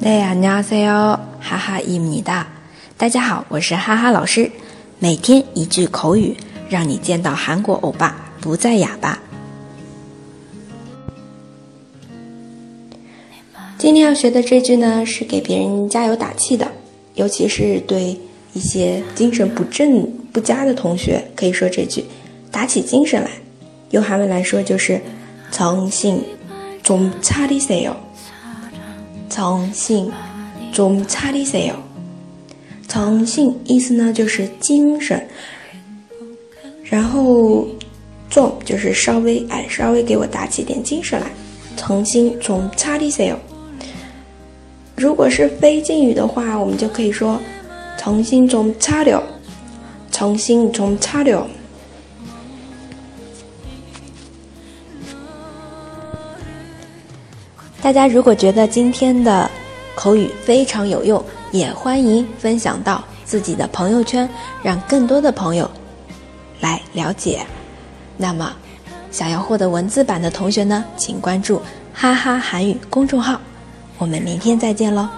네 안녕하세요哈哈입니다大家好，我是哈哈老师。每天一句口语，让你见到韩国欧巴不再哑巴。今天要学的这句呢，是给别人加油打气的，尤其是对一些精神不振不佳的同学，可以说这句，打起精神来。用韩文来说就是“정신좀차리세 요”。 重新，좀查理塞哟。重新意思呢就是精神，然后좀就是稍微哎，稍微给我打起点精神来。重新，좀查理塞哟。如果是非敬语的话，我们就可以说重新좀查려， 重新좀查려。 大家如果觉得今天的口语非常有用，也欢迎分享到自己的朋友圈，让更多的朋友来了解。那么，想要获得文字版的同学呢，请关注“哈哈韩语”公众号。我们明天再见喽，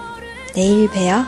내일봬요